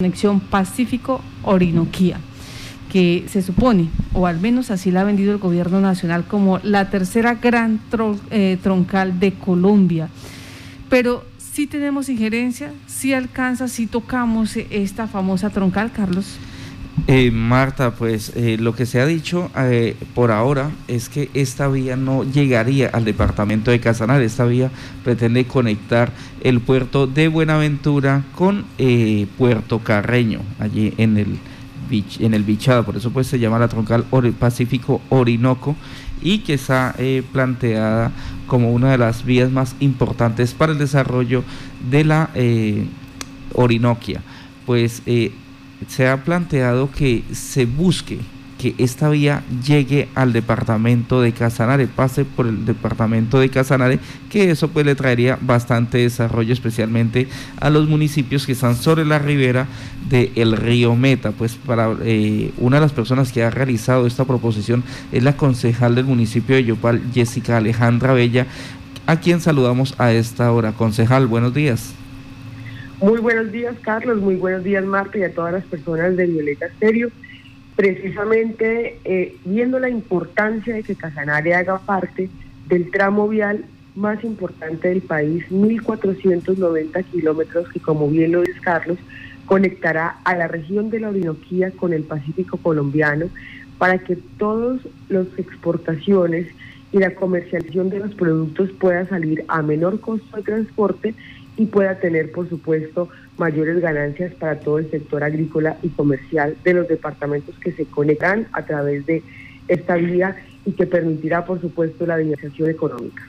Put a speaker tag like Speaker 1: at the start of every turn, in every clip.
Speaker 1: conexión Pacífico-Orinoquía, que se supone, o al menos así la ha vendido el gobierno nacional, como la tercera gran eh, troncal de Colombia. Pero sí tenemos injerencia, sí alcanza, sí tocamos esta famosa troncal, Carlos.
Speaker 2: Eh, Marta, pues eh, lo que se ha dicho eh, por ahora es que esta vía no llegaría al departamento de Casanare. Esta vía pretende conectar el puerto de Buenaventura con Puerto Carreño, allí en el, en el Bichado. Por eso pues se llama la troncal Pacífico Orinoco y que está planteada como una de las vías más importantes para el desarrollo de la Orinoquia. Pues se ha planteado que se busque que esta vía llegue al departamento de Casanare, pase por el departamento de Casanare, que eso pues le traería bastante desarrollo, especialmente a los municipios que están sobre la ribera del río Meta. Pues para eh, una de las personas que ha realizado esta proposición es la concejal del municipio de Yopal, Jessica Alejandra Bella, a quien saludamos a esta hora. Concejal, buenos días.
Speaker 3: Muy buenos días, Carlos. Muy buenos días, Marta, y a todas las personas de Violeta Stereo. Precisamente eh, viendo la importancia de que Casanare haga parte del tramo vial más importante del país, 1.490 kilómetros, que como bien lo dice Carlos, conectará a la región de la Orinoquía con el Pacífico colombiano para que todas las exportaciones y la comercialización de los productos pueda salir a menor costo de transporte y pueda tener, por supuesto, mayores ganancias para todo el sector agrícola y comercial de los departamentos que se conectan a través de esta vía y que permitirá, por supuesto, la dinamización económica.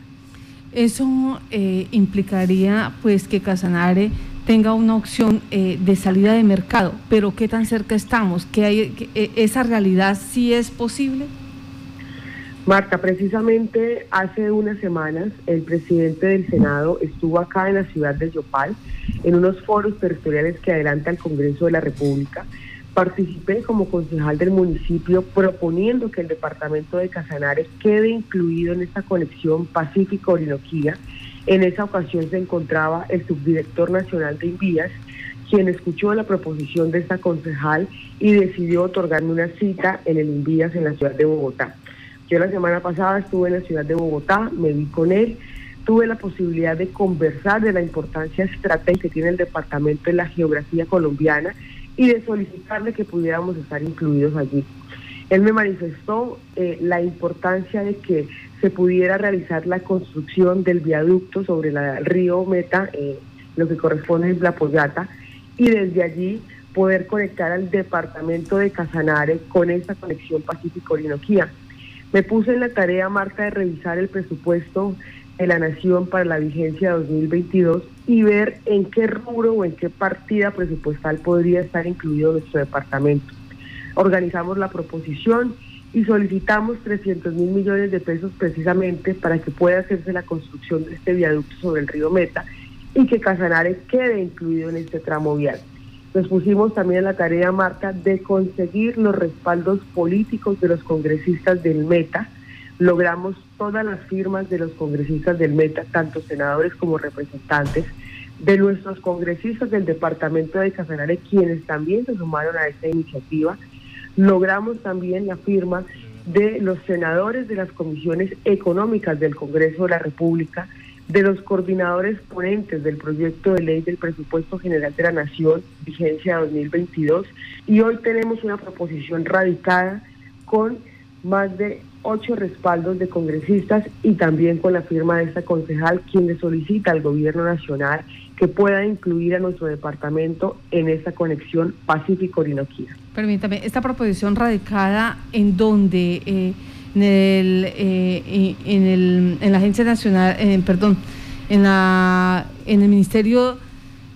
Speaker 1: Eso eh, implicaría, pues, que Casanare tenga una opción eh, de salida de mercado, pero ¿qué tan cerca estamos? ¿Que hay, que, ¿Esa realidad sí es posible?
Speaker 3: Marta, precisamente hace unas semanas el presidente del Senado estuvo acá en la ciudad de Yopal en unos foros territoriales que adelanta el Congreso de la República. Participé como concejal del municipio proponiendo que el departamento de Casanare quede incluido en esta conexión Pacífico-Orinoquía. En esa ocasión se encontraba el subdirector nacional de Invías, quien escuchó la proposición de esta concejal y decidió otorgarme una cita en el Invías en la ciudad de Bogotá. Yo la semana pasada estuve en la ciudad de Bogotá, me vi con él, tuve la posibilidad de conversar de la importancia estratégica que tiene el departamento en la geografía colombiana y de solicitarle que pudiéramos estar incluidos allí. Él me manifestó eh, la importancia de que se pudiera realizar la construcción del viaducto sobre el río Meta, eh, lo que corresponde a La Pollata, y desde allí poder conectar al departamento de Casanare con esta conexión Pacífico-Orinoquía. Me puse en la tarea, Marta, de revisar el presupuesto de la Nación para la vigencia 2022 y ver en qué rubro o en qué partida presupuestal podría estar incluido nuestro departamento. Organizamos la proposición y solicitamos 300 mil millones de pesos precisamente para que pueda hacerse la construcción de este viaducto sobre el río Meta y que Casanare quede incluido en este tramo vial. Nos pusimos también la tarea, Marta, de conseguir los respaldos políticos de los congresistas del META. Logramos todas las firmas de los congresistas del META, tanto senadores como representantes, de nuestros congresistas del departamento de Casanare, quienes también se sumaron a esta iniciativa. Logramos también la firma de los senadores de las comisiones económicas del Congreso de la República, de los coordinadores ponentes del proyecto de ley del presupuesto general de la Nación, vigencia 2022, y hoy tenemos una proposición radicada con más de ocho respaldos de congresistas y también con la firma de esta concejal, quien le solicita al gobierno nacional que pueda incluir a nuestro departamento en esta conexión Pacífico-Orinoquía.
Speaker 1: Permítame, esta proposición radicada en donde... Eh, en, el, eh, en, el, en la Agencia Nacional, eh, perdón, en, la, en el Ministerio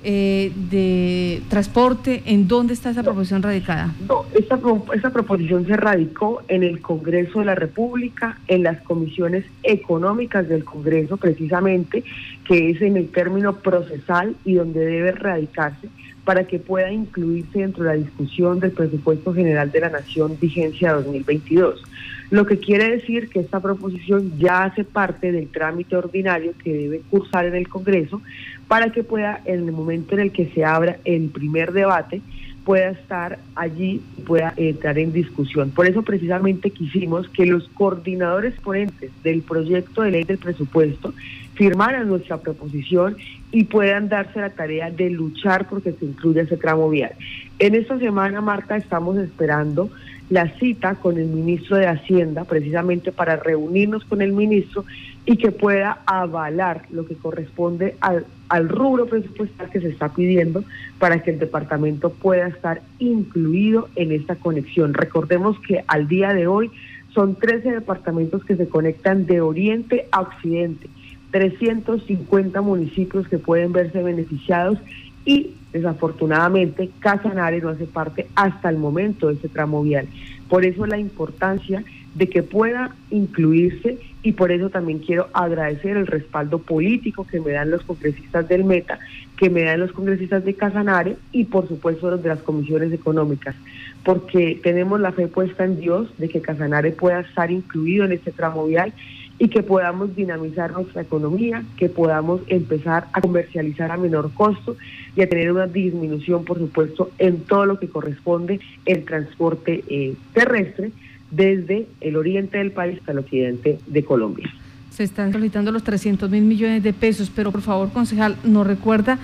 Speaker 1: eh, de Transporte, ¿en dónde está esa proposición radicada?
Speaker 3: No, esa, proposición se radicó en el Congreso de la República, en las comisiones económicas del Congreso, precisamente, que es en el término procesal y donde debe radicarse para que pueda incluirse dentro de la discusión del presupuesto general de la Nación vigencia 2022. Lo que quiere decir que esta proposición ya hace parte del trámite ordinario que debe cursar en el Congreso para que pueda, en el momento en el que se abra el primer debate, pueda estar allí pueda entrar en discusión. Por eso precisamente quisimos que los coordinadores ponentes del proyecto de ley del presupuesto firmaran nuestra proposición y puedan darse la tarea de luchar porque se incluya ese tramo vial. En esta semana, Marta, estamos esperando la cita con el ministro de Hacienda, precisamente para reunirnos con el ministro y que pueda avalar lo que corresponde al, al rubro presupuestal que se está pidiendo para que el departamento pueda estar incluido en esta conexión. Recordemos que al día de hoy son 13 departamentos que se conectan de oriente a occidente, 350 municipios que pueden verse beneficiados y desafortunadamente Casanare no hace parte hasta el momento de ese tramo vial. Por eso la importancia de que pueda incluirse y por eso también quiero agradecer el respaldo político que me dan los congresistas del Meta, que me dan los congresistas de Casanare y por supuesto los de las comisiones económicas, porque tenemos la fe puesta en Dios de que Casanare pueda estar incluido en este tramo vial y que podamos dinamizar nuestra economía, que podamos empezar a comercializar a menor costo y a tener una disminución, por supuesto, en todo lo que corresponde el transporte eh, terrestre desde el oriente del país hasta el occidente de Colombia.
Speaker 1: Se están solicitando los 300 mil millones de pesos, pero por favor, concejal, ¿nos recuerda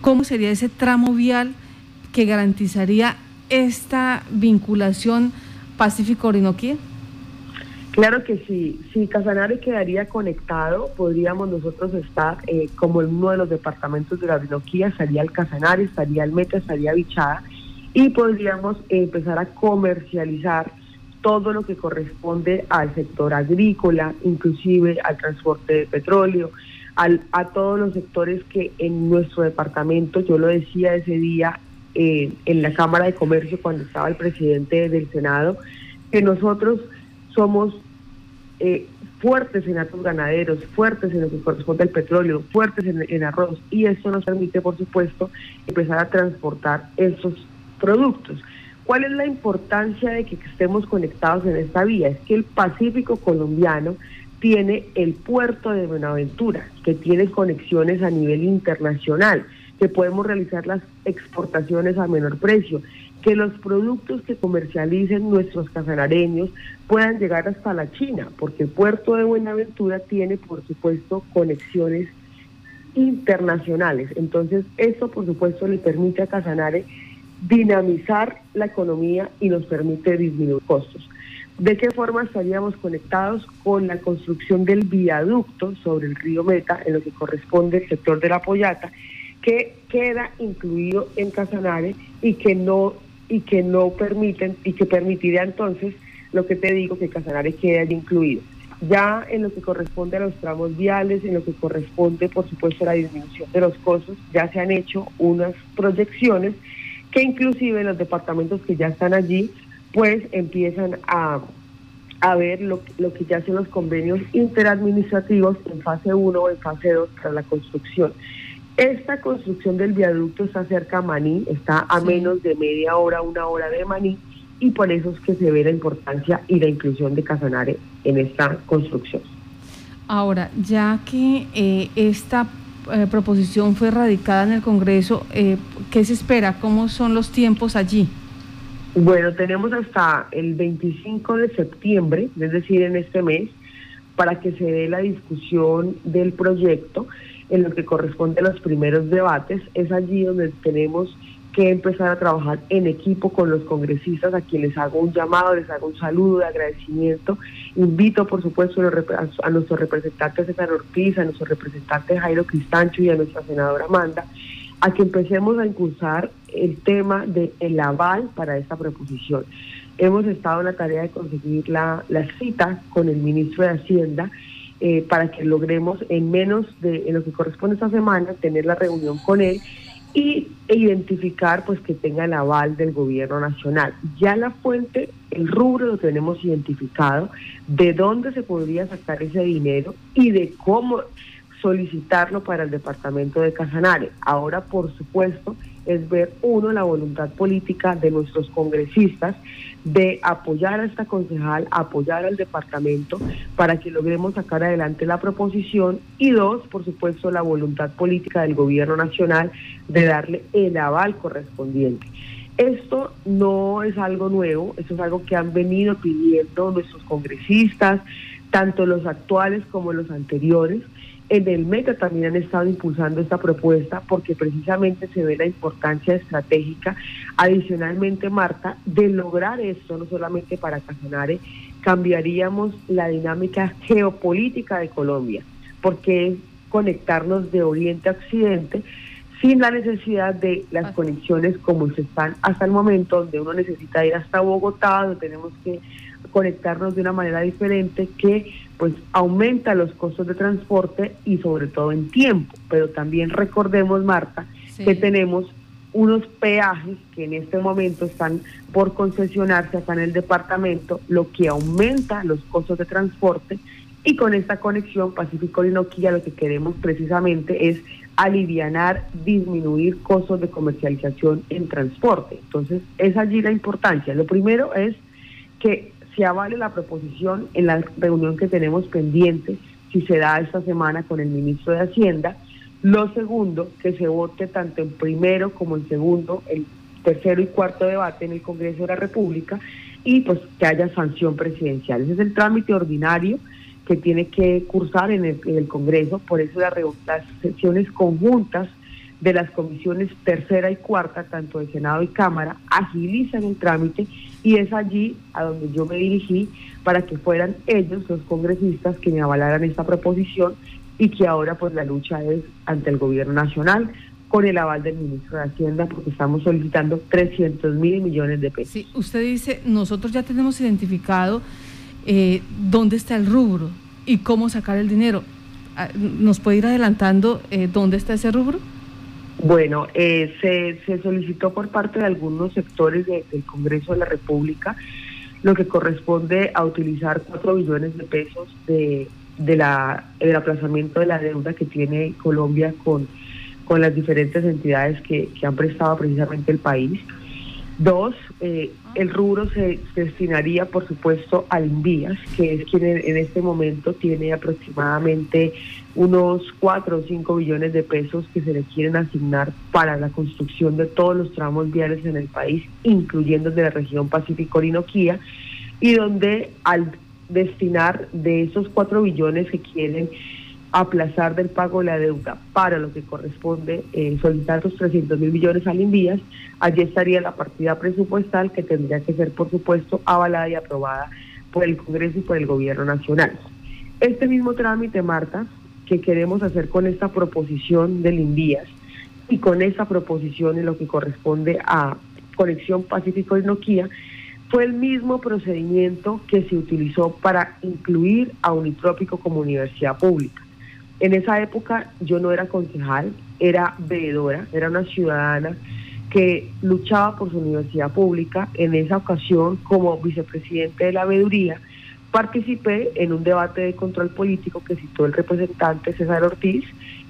Speaker 1: cómo sería ese tramo vial que garantizaría esta vinculación Pacífico-Orinoquía?
Speaker 3: Claro que sí, si Casanare quedaría conectado, podríamos nosotros estar eh, como en uno de los departamentos de la Orinoquía, estaría el Casanare, estaría el Meta, estaría Bichada, y podríamos empezar a comercializar todo lo que corresponde al sector agrícola, inclusive al transporte de petróleo, al, a todos los sectores que en nuestro departamento, yo lo decía ese día eh, en la Cámara de Comercio cuando estaba el presidente del Senado, que nosotros somos eh, fuertes en datos ganaderos, fuertes en lo que corresponde al petróleo, fuertes en, arroz, y esto nos permite, por supuesto, empezar a transportar esos productos. ¿Cuál es la importancia de que estemos conectados en esta vía? Es que el Pacífico colombiano tiene el puerto de Buenaventura, que tiene conexiones a nivel internacional, que podemos realizar las exportaciones a menor precio, que los productos que comercialicen nuestros casanareños puedan llegar hasta la China, porque el puerto de Buenaventura tiene, por supuesto, conexiones internacionales. Entonces, eso, por supuesto, le permite a Casanare dinamizar la economía y nos permite disminuir costos. ¿De qué forma estaríamos conectados con la construcción del viaducto sobre el río Meta, en lo que corresponde al sector de la Pollata, que queda incluido en Casanare y que no y que no permiten y que permitiría entonces lo que te digo que Casanare quede incluido. Ya en lo que corresponde a los tramos viales, en lo que corresponde por supuesto a la disminución de los costos, ya se han hecho unas proyecciones que inclusive los departamentos que ya están allí pues empiezan a, a ver lo, lo que ya son los convenios interadministrativos en fase 1 o en fase 2 para la construcción. Esta construcción del viaducto está cerca a Maní, está a menos de media hora, una hora de Maní, y por eso es que se ve la importancia y la inclusión de Casanare en esta construcción.
Speaker 1: Ahora, ya que eh, esta eh, proposición fue radicada en el Congreso, eh, ¿qué se espera? ¿Cómo son los tiempos allí?
Speaker 3: Bueno, tenemos hasta el 25 de septiembre, es decir, en este mes, para que se dé la discusión del proyecto en lo que corresponde a los primeros debates, es allí donde tenemos que empezar a trabajar en equipo con los congresistas, a quienes hago un llamado, les hago un saludo de agradecimiento. Invito, por supuesto, a nuestro representante César Ortiz, a nuestro representante Jairo Cristancho y a nuestra senadora Amanda, a que empecemos a impulsar el tema del aval para esta proposición. Hemos estado en la tarea de conseguir la, la cita con el ministro de Hacienda eh, para que logremos en menos de en lo que corresponde esta semana tener la reunión con él y identificar pues que tenga el aval del gobierno nacional. Ya la fuente, el rubro lo tenemos identificado, de dónde se podría sacar ese dinero y de cómo solicitarlo para el departamento de Casanare. Ahora, por supuesto, es ver, uno, la voluntad política de nuestros congresistas de apoyar a esta concejal, apoyar al departamento para que logremos sacar adelante la proposición y dos, por supuesto, la voluntad política del gobierno nacional de darle el aval correspondiente. Esto no es algo nuevo, esto es algo que han venido pidiendo nuestros congresistas, tanto los actuales como los anteriores. En el META también han estado impulsando esta propuesta porque precisamente se ve la importancia estratégica, adicionalmente, Marta, de lograr esto, no solamente para Casanare, cambiaríamos la dinámica geopolítica de Colombia, porque es conectarnos de oriente a occidente sin la necesidad de las conexiones como se están hasta el momento, donde uno necesita ir hasta Bogotá, donde tenemos que conectarnos de una manera diferente que pues aumenta los costos de transporte y sobre todo en tiempo. Pero también recordemos, Marta, que tenemos unos peajes que en este momento están por concesionarse acá en el departamento, lo que aumenta los costos de transporte y con esta conexión Pacífico-Linoquilla lo que queremos precisamente es alivianar, disminuir costos de comercialización en transporte. Entonces, es allí la importancia. Lo primero es que se avale la proposición en la reunión que tenemos pendiente, si se da esta semana con el ministro de Hacienda. Lo segundo, que se vote tanto en primero como en segundo, el tercero y cuarto debate en el Congreso de la República y pues que haya sanción presidencial. Ese es el trámite ordinario que tiene que cursar en el, Congreso, por eso las sesiones conjuntas de las comisiones tercera y cuarta, tanto de Senado y Cámara, agilizan el trámite y es allí a donde yo me dirigí para que fueran ellos los congresistas que me avalaran esta proposición y que ahora pues la lucha es ante el gobierno nacional con el aval del ministro de Hacienda porque estamos solicitando 300 mil millones de pesos.
Speaker 1: Sí, usted dice, nosotros ya tenemos identificado eh, dónde está el rubro y cómo sacar el dinero. Ah, ¿Nos puede ir adelantando eh, dónde está ese rubro?
Speaker 3: Bueno, eh, se, solicitó por parte de algunos sectores del Congreso de la República lo que corresponde a utilizar 4 billones de pesos de, de la, del aplazamiento de la deuda que tiene Colombia con, con las diferentes entidades que, que han prestado precisamente el país. Dos, eh, el rubro se, destinaría, por supuesto, al Invías, que es quien en, este momento tiene aproximadamente unos 4 o 5 billones de pesos que se le quieren asignar para la construcción de todos los tramos viales en el país, incluyendo de la región Pacífico-Orinoquía, y donde al destinar de esos 4 billones que quieren aplazar del pago de la deuda para lo que corresponde eh, solicitar los 300 mil millones al Invías, allí estaría la partida presupuestal que tendría que ser, por supuesto, avalada y aprobada por el Congreso y por el Gobierno Nacional. Este mismo trámite, Marta, que queremos hacer con esta proposición del Invías y con esta proposición en lo que corresponde a Conexión Pacífico y Nokia, fue el mismo procedimiento que se utilizó para incluir a Unitrópico como universidad pública. En esa época yo no era concejal, era veedora, era una ciudadana que luchaba por su universidad pública. En esa ocasión, como vicepresidente de la veeduría, participé en un debate de control político que citó el representante César Ortiz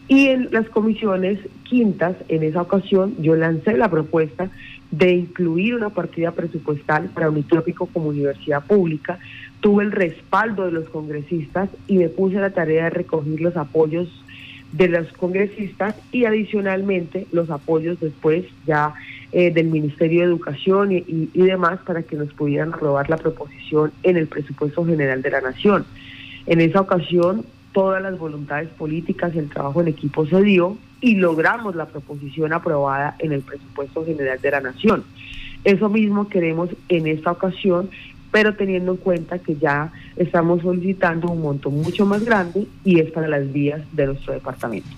Speaker 3: y en las comisiones quintas, en esa ocasión, yo lancé la propuesta de incluir una partida presupuestal para Unitrópico como universidad pública tuve el respaldo de los congresistas y me puse la tarea de recoger los apoyos de los congresistas y adicionalmente los apoyos después ya eh, del Ministerio de Educación y, y, demás para que nos pudieran aprobar la proposición en el presupuesto general de la Nación. En esa ocasión todas las voluntades políticas y el trabajo en equipo se dio y logramos la proposición aprobada en el presupuesto general de la Nación. Eso mismo queremos en esta ocasión pero teniendo en cuenta que ya estamos solicitando un monto mucho más grande y es para las vías de nuestro departamento.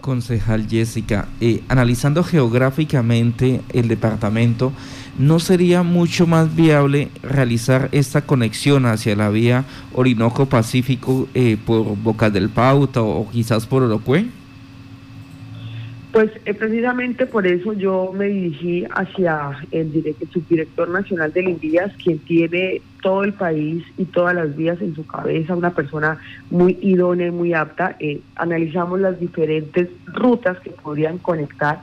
Speaker 2: Concejal Jessica, eh, analizando geográficamente el departamento, ¿no sería mucho más viable realizar esta conexión hacia la vía Orinoco-Pacífico eh, por Boca del Pauta o, quizás por Orocue?
Speaker 3: Pues eh, precisamente por eso yo me dirigí hacia el, subdirector nacional del INVIAS, quien tiene todo el país y todas las vías en su cabeza, una persona muy idónea y muy apta. Eh, analizamos las diferentes rutas que podrían conectar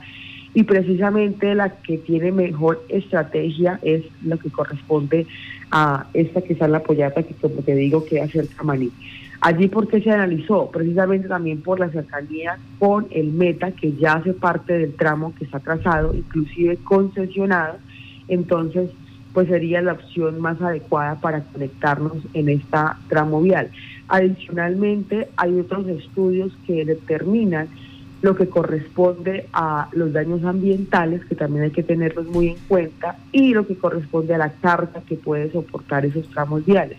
Speaker 3: y precisamente la que tiene mejor estrategia es lo que corresponde a esta que está en la Pollata, que como te digo queda cerca a Maní. Allí porque se analizó, precisamente también por la cercanía con el Meta, que ya hace parte del tramo que está trazado, inclusive concesionado, entonces pues sería la opción más adecuada para conectarnos en esta tramo vial. Adicionalmente, hay otros estudios que determinan lo que corresponde a los daños ambientales, que también hay que tenerlos muy en cuenta, y lo que corresponde a la carga que puede soportar esos tramos viales.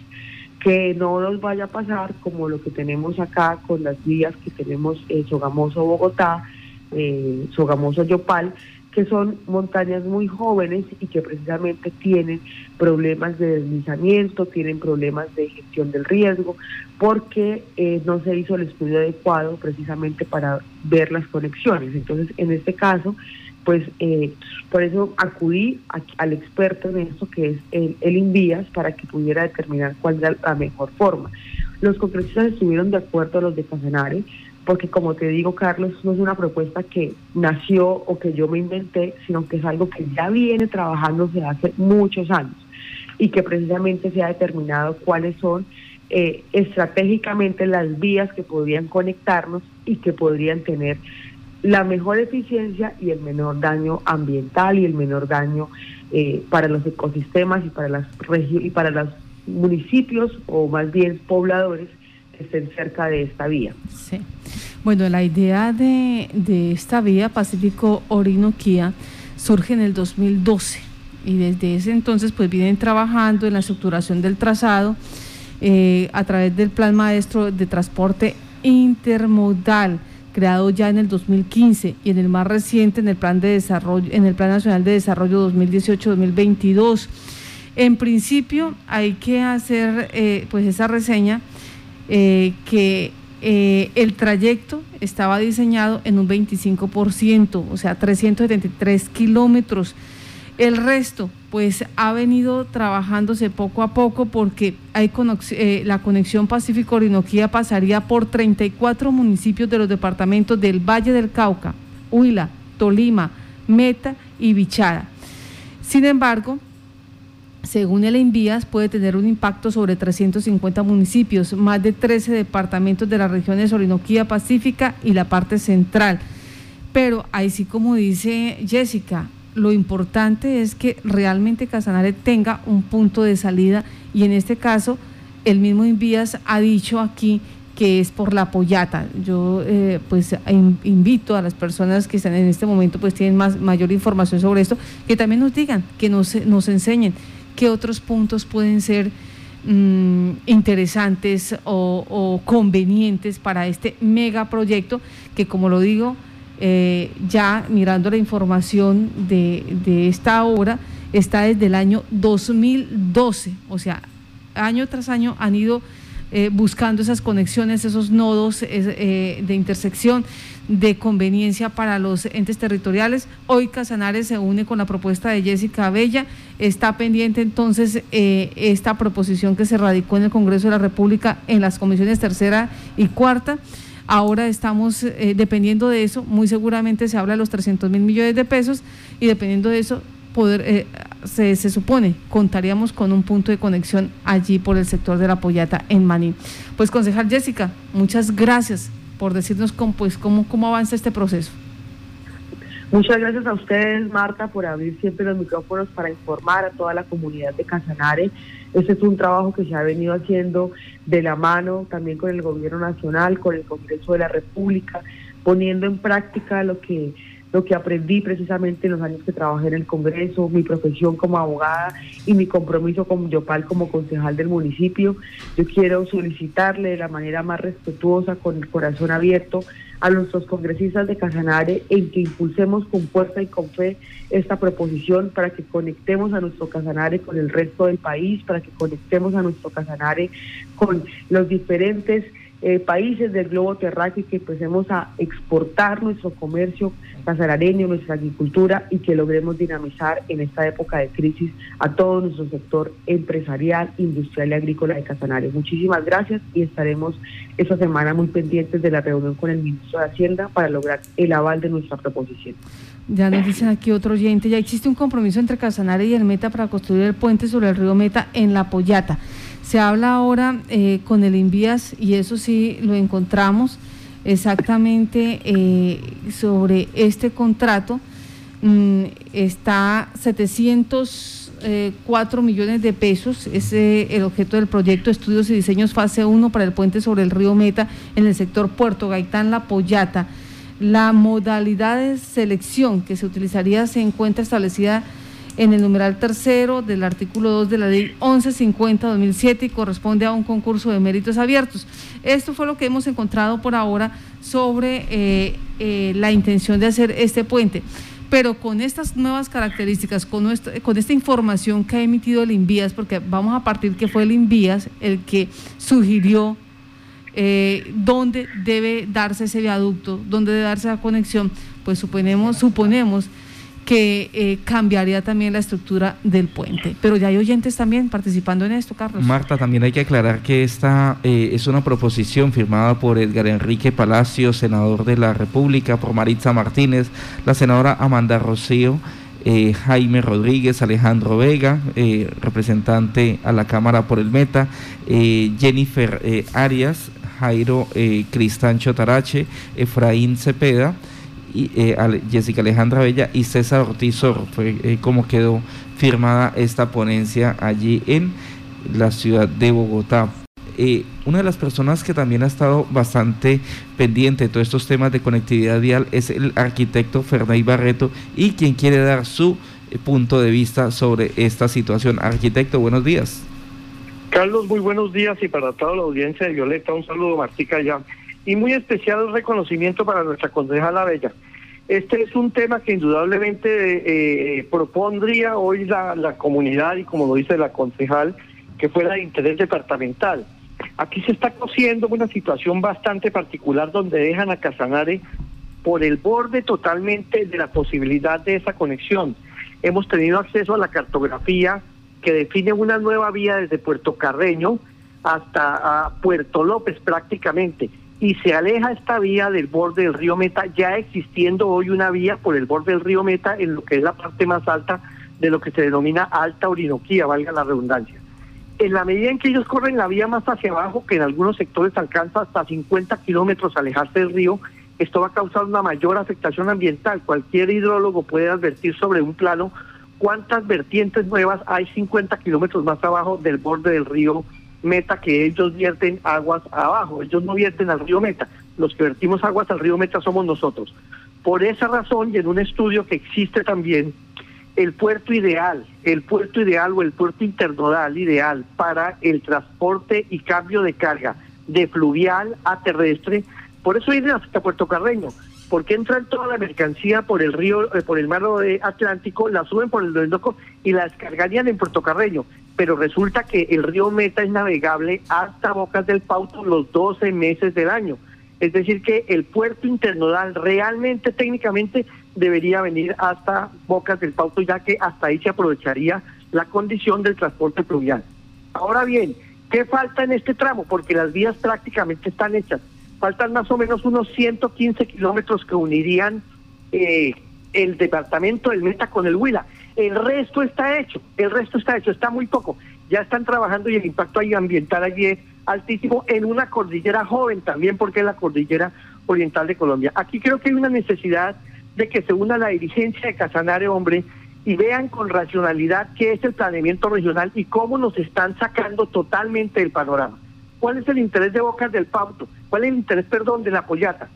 Speaker 3: Que no nos vaya a pasar como lo que tenemos acá con las vías que tenemos en Sogamoso Bogotá, eh, Sogamoso Yopal, que son montañas muy jóvenes y que precisamente tienen problemas de deslizamiento, tienen problemas de gestión del riesgo, porque eh, no se hizo el estudio adecuado precisamente para ver las conexiones. Entonces, en este caso, pues eh, por eso acudí al experto en esto, que es el, el Invías, para que pudiera determinar cuál era la mejor forma. Los congresistas estuvieron de acuerdo a los de Casanare, porque como te digo, Carlos, no es una propuesta que nació o que yo me inventé, sino que es algo que ya viene trabajándose hace muchos años y que precisamente se ha determinado cuáles son eh, estratégicamente las vías que podrían conectarnos y que podrían tener la mejor eficiencia y el menor daño ambiental y el menor daño eh, para los ecosistemas y para las y para los municipios o más bien pobladores estén cerca de esta vía.
Speaker 1: Sí. Bueno, la idea de, esta vía Pacífico Orinoquía surge en el 2012 y desde ese entonces pues vienen trabajando en la estructuración del trazado eh, a través del Plan Maestro de Transporte Intermodal creado ya en el 2015 y en el más reciente en el Plan de Desarrollo en el Plan Nacional de Desarrollo 2018-2022. En principio hay que hacer eh, pues esa reseña eh, que eh, el trayecto estaba diseñado en un 25%, o sea, 373 kilómetros. El resto, pues, ha venido trabajándose poco a poco porque hay eh, la conexión Pacífico-Orinoquía pasaría por 34 municipios de los departamentos del Valle del Cauca, Huila, Tolima, Meta y Bichara. Sin embargo, según el Envías, puede tener un impacto sobre 350 municipios, más de 13 departamentos de las regiones Orinoquía Pacífica y la parte central. Pero ahí sí, como dice Jessica, lo importante es que realmente Casanare tenga un punto de salida y en este caso el mismo Envías ha dicho aquí que es por la pollata. Yo eh, pues invito a las personas que están en este momento pues tienen más mayor información sobre esto, que también nos digan, que nos, nos enseñen qué otros puntos pueden ser mm, interesantes o, convenientes para este megaproyecto que como lo digo, eh, ya mirando la información de, esta obra, está desde el año 2012, o sea, año tras año han ido eh, buscando esas conexiones, esos nodos eh, de intersección de conveniencia para los entes territoriales. Hoy Casanares se une con la propuesta de Jessica Bella. Está pendiente entonces esta proposición que se radicó en el Congreso de la República en las comisiones tercera y cuarta. Ahora estamos eh, dependiendo de eso, muy seguramente se habla de los 300 mil millones de pesos y dependiendo de eso, poder, eh, se, supone, contaríamos con un punto de conexión allí por el sector de la Pollata en Maní. Pues concejal Jessica, muchas gracias por decirnos cómo, pues, avanza este proceso.
Speaker 3: Muchas gracias a ustedes, Marta, por abrir siempre los micrófonos para informar a toda la comunidad de Casanare. Este es un trabajo que se ha venido haciendo de la mano también con el Gobierno Nacional, con el Congreso de la República, poniendo en práctica lo que lo que aprendí precisamente en los años que trabajé en el Congreso, mi profesión como abogada y mi compromiso con Yopal como concejal del municipio. Yo quiero solicitarle de la manera más respetuosa, con el corazón abierto, a nuestros congresistas de Casanare en que impulsemos con fuerza y con fe esta proposición para que conectemos a nuestro Casanare con el resto del país, para que conectemos a nuestro Casanare con los diferentes eh, países del globo terráqueo y que empecemos a exportar nuestro comercio casarareño, nuestra agricultura y que logremos dinamizar en esta época de crisis a todo nuestro sector empresarial, industrial y agrícola de Casanare. Muchísimas gracias y estaremos esta semana muy pendientes de la reunión con el ministro de Hacienda para lograr el aval de nuestra proposición.
Speaker 1: Ya nos dicen aquí otro oyente, ya existe un compromiso entre Casanare y el Meta para construir el puente sobre el río Meta en La Pollata. Se habla ahora eh, con el Invías y eso sí lo encontramos exactamente eh, sobre este contrato. Mm, está 704 millones de pesos, es el objeto del proyecto Estudios y Diseños Fase 1 para el puente sobre el río Meta en el sector Puerto Gaitán, La Pollata. La modalidad de selección que se utilizaría se encuentra establecida en el numeral tercero del artículo 2 de la ley 1150-2007 y corresponde a un concurso de méritos abiertos. Esto fue lo que hemos encontrado por ahora sobre eh, eh, la intención de hacer este puente. Pero con estas nuevas características, con, con esta información que ha emitido el INVIAS, porque vamos a partir que fue el INVIAS el que sugirió eh, dónde debe darse ese viaducto, dónde debe darse la conexión, pues suponemos, suponemos que eh, cambiaría también la estructura del puente. Pero ya hay oyentes también participando en esto, Carlos.
Speaker 2: Marta, también hay que aclarar que esta eh, es una proposición firmada por Edgar Enrique Palacio, senador de la República, por Maritza Martínez, la senadora Amanda Rocío. Eh, Jaime Rodríguez, Alejandro Vega, representante a la Cámara por el Meta, Jennifer Arias, Jairo eh, Cristancho Tarache, Efraín Cepeda, y, eh, Jessica Alejandra Bella y César Ortiz Fue eh, como quedó firmada esta ponencia allí en la ciudad de Bogotá. una de las personas que también ha estado bastante pendiente de todos estos temas de conectividad vial es el arquitecto Fernay Barreto y quien quiere dar su punto de vista sobre esta situación. Arquitecto, buenos días.
Speaker 4: Carlos, muy buenos días y para toda la audiencia de Violeta, un saludo Martica ya. Y muy especial reconocimiento para nuestra concejala Bella. Este es un tema que indudablemente eh, propondría hoy la, la comunidad y como lo dice la concejal, que fuera de interés departamental. Aquí se está cosiendo una situación bastante particular donde dejan a Casanare por el borde totalmente de la posibilidad de esa conexión. Hemos tenido acceso a la cartografía, que define una nueva vía desde Puerto Carreño hasta Puerto López prácticamente. Y se aleja esta vía del borde del río Meta, ya existiendo hoy una vía por el borde del río Meta en lo que es la parte más alta de lo que se denomina Alta Orinoquía, valga la redundancia. En la medida en que ellos corren la vía más hacia abajo, que en algunos sectores alcanza hasta 50 kilómetros alejarse del río, esto va a causar una mayor afectación ambiental. Cualquier hidrólogo puede advertir sobre un plano cuántas vertientes nuevas hay 50 kilómetros más abajo del borde del río Meta que ellos vierten aguas abajo, ellos no vierten al río Meta, los que vertimos aguas al río Meta somos nosotros. Por esa razón, y en un estudio que existe también, el puerto ideal, el puerto ideal o el puerto internodal ideal para el transporte y cambio de carga de fluvial a terrestre, por eso viene hasta Puerto Carreño, porque entran toda la mercancía por el río, eh, por el mar Atlántico, la suben por el Orinoco y la descargarían en Puerto Carreño. Pero resulta que el río Meta es navegable hasta Bocas del Pauto los 12 meses del año. Es decir, que el puerto internodal realmente, técnicamente, debería venir hasta Bocas del Pauto, ya que hasta ahí se aprovecharía la condición del transporte fluvial. Ahora bien, ¿qué falta en este tramo? Porque las vías prácticamente están hechas faltan más o menos unos 115 kilómetros que unirían eh, el departamento del Meta con el Huila. El resto está hecho, el resto está hecho, está muy poco. Ya están trabajando y el impacto ambiental allí es altísimo en una cordillera joven también, porque es la cordillera oriental de Colombia. Aquí creo que hay una necesidad de que se una la dirigencia de Casanare, hombre, y vean con racionalidad qué es el planeamiento regional y cómo nos están sacando totalmente del panorama. ¿Cuál es el interés de Bocas del Pauto? ¿Cuál es el interés, perdón, de la Pollata?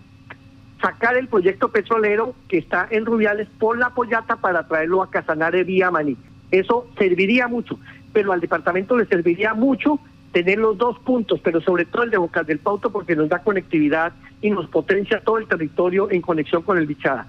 Speaker 4: Sacar el proyecto petrolero que está en Rubiales por la Pollata para traerlo a Casanare vía Maní. Eso serviría mucho, pero al departamento le serviría mucho tener los dos puntos, pero sobre todo el de Bocas del Pauto porque nos da conectividad y nos potencia todo el territorio en conexión con el Bichada.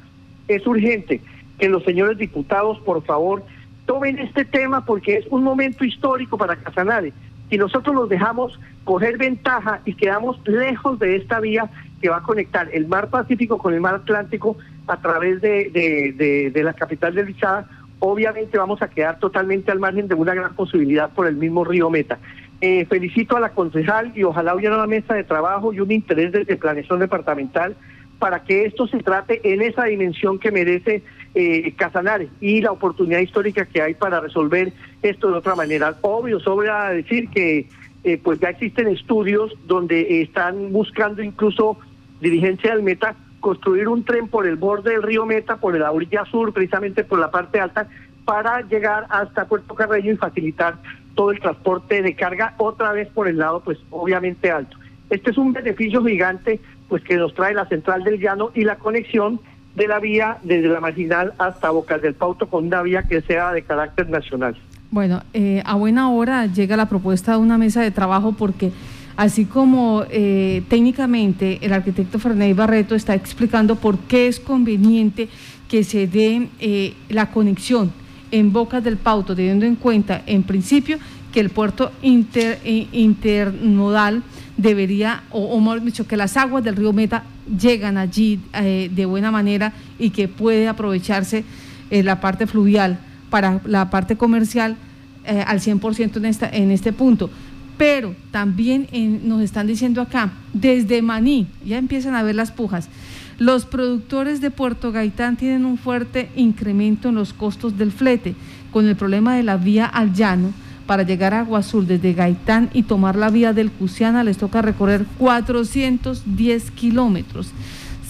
Speaker 4: Es urgente que los señores diputados, por favor, tomen este tema porque es un momento histórico para Casanare y nosotros los dejamos coger ventaja y quedamos lejos de esta vía que va a conectar el mar Pacífico con el mar Atlántico a través de, la capital de Lichada, obviamente vamos a quedar totalmente al margen de una gran posibilidad por el mismo río Meta. Eh, felicito a la concejal y ojalá hubiera una mesa de trabajo y un interés de planeación departamental para que esto se trate en esa dimensión que merece eh, Casanare y la oportunidad histórica que hay para resolver esto de otra manera. Obvio, sobra decir que eh, pues ya existen estudios donde están buscando incluso dirigencia del Meta construir un tren por el borde del río Meta, por la orilla sur, precisamente por la parte alta, para llegar hasta Puerto Carreño y facilitar todo el transporte de carga otra vez por el lado, pues obviamente alto. Este es un beneficio gigante, pues que nos trae la central del llano y la conexión de la vía desde la marginal hasta Bocas del Pauto con una vía que sea de carácter nacional.
Speaker 1: Bueno, eh, a buena hora llega la propuesta de una mesa de trabajo porque así como eh, técnicamente el arquitecto Ferney Barreto está explicando por qué es conveniente que se dé eh, la conexión en Bocas del Pauto, teniendo en cuenta en principio que el puerto eh, internodal debería, o, mejor dicho, que las aguas del río Meta llegan allí de buena manera y que puede aprovecharse la parte fluvial para la parte comercial al 100% en, esta, en este punto pero también nos están diciendo acá, desde Maní, ya empiezan a ver las pujas, los productores de Puerto Gaitán tienen un fuerte incremento en los costos del flete, con el problema de la vía al llano. Para llegar a Agua Azul desde Gaitán y tomar la vía del Cusiana les toca recorrer 410 kilómetros.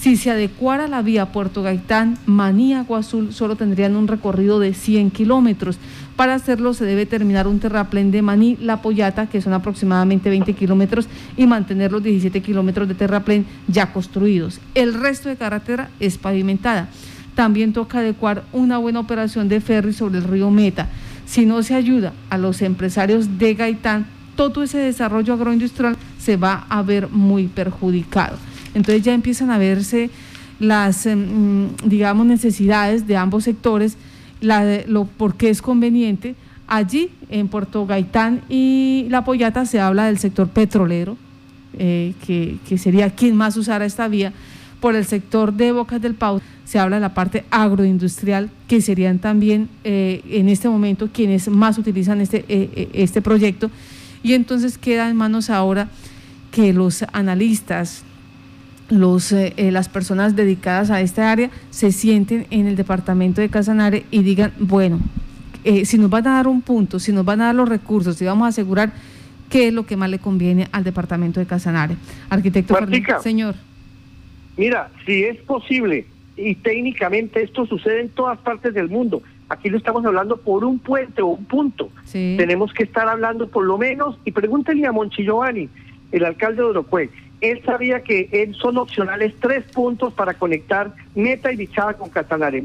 Speaker 1: Si se adecuara la vía Puerto Gaitán, Maní, Agua Azul, solo tendrían un recorrido de 100 kilómetros. Para hacerlo se debe terminar un terraplén de Maní, La Pollata, que son aproximadamente 20 kilómetros, y mantener los 17 kilómetros de terraplén ya construidos. El resto de carretera es pavimentada. También toca adecuar una buena operación de ferry sobre el río Meta. Si no se ayuda a los empresarios de Gaitán, todo ese desarrollo agroindustrial se va a ver muy perjudicado. Entonces ya empiezan a verse las, em, digamos, necesidades de ambos sectores lo, por qué es conveniente. Allí, en Puerto Gaitán y La Pollata, se habla del sector petrolero, eh, que, que, sería quien más usara esta vía. Por el sector de Bocas del Pau se habla de la parte agroindustrial, que serían también eh, en este momento quienes más utilizan este, eh, este proyecto. Y entonces queda en manos ahora que los analistas, los, eh, eh, las personas dedicadas a esta área se sienten en el departamento de Casanare y digan, bueno, eh, si nos van a dar un punto, si nos van a dar los recursos, si vamos a asegurar qué es lo que más le conviene al departamento de Casanare. Arquitecto señor.
Speaker 4: Mira, si es posible y técnicamente esto sucede en todas partes del mundo, aquí lo estamos hablando por un puente o un punto. Tenemos que estar hablando por lo menos, y pregúntele a Monchi Giovanni, el alcalde de Orocué, él sabía que son opcionales tres puntos para conectar Meta y Bichada con Catanare.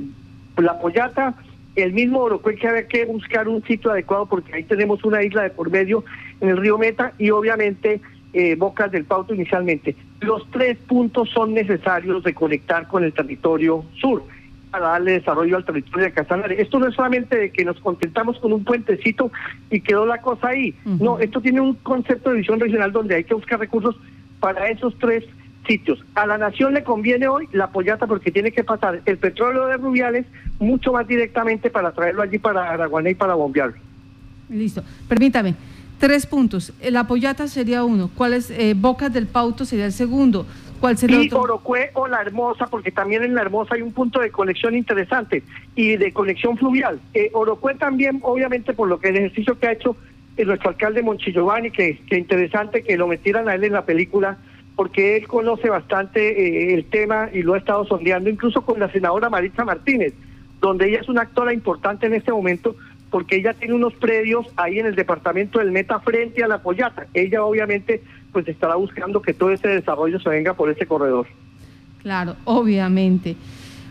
Speaker 4: La Pollata, el mismo Orocuel que había que buscar un sitio adecuado porque ahí tenemos una isla de por medio en el río Meta y obviamente eh, Bocas del Pauto inicialmente. Los tres puntos son necesarios de conectar con el territorio sur para darle desarrollo al territorio de Casanare. Esto no es solamente de que nos contentamos con un puentecito y quedó la cosa ahí. No, esto tiene un concepto de visión regional donde hay que buscar recursos para esos tres sitios. A la nación le conviene hoy la pollata porque tiene que pasar el petróleo de Rubiales mucho más directamente para traerlo allí para Araguané y para bombearlo.
Speaker 1: Listo. Permítame. Tres puntos. La pollata sería uno. ¿Cuál es? Eh, Bocas del Pauto sería el segundo. ¿Cuál sería
Speaker 4: y otro? o La Hermosa, porque también en La Hermosa hay un punto de conexión interesante y de conexión fluvial. Eh, también, obviamente, por lo que el ejercicio que ha hecho nuestro alcalde Monchillovani, que, que interesante que lo metieran a él en la película, porque él conoce bastante eh, el tema y lo ha estado sondeando, incluso con la senadora Maritza Martínez, donde ella es una actora importante en este momento, porque ella tiene unos predios ahí en el departamento del Meta frente a la Pollata. Ella obviamente pues estará buscando que todo ese desarrollo se venga por ese corredor.
Speaker 1: Claro, obviamente.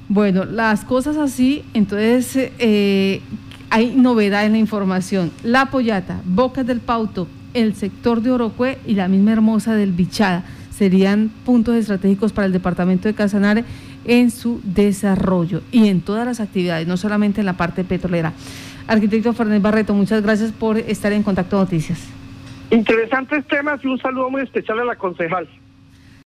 Speaker 1: Bueno, las cosas así, entonces, eh, hay novedad en la información. La Pollata, Bocas del Pauto, el sector de Orocue y la misma Hermosa del Bichada serían puntos estratégicos para el departamento de Casanare en su desarrollo y en todas las actividades, no solamente en la parte petrolera. Arquitecto Fernández Barreto, muchas gracias por estar en Contacto Noticias.
Speaker 4: Interesantes temas y un saludo muy especial a la concejal.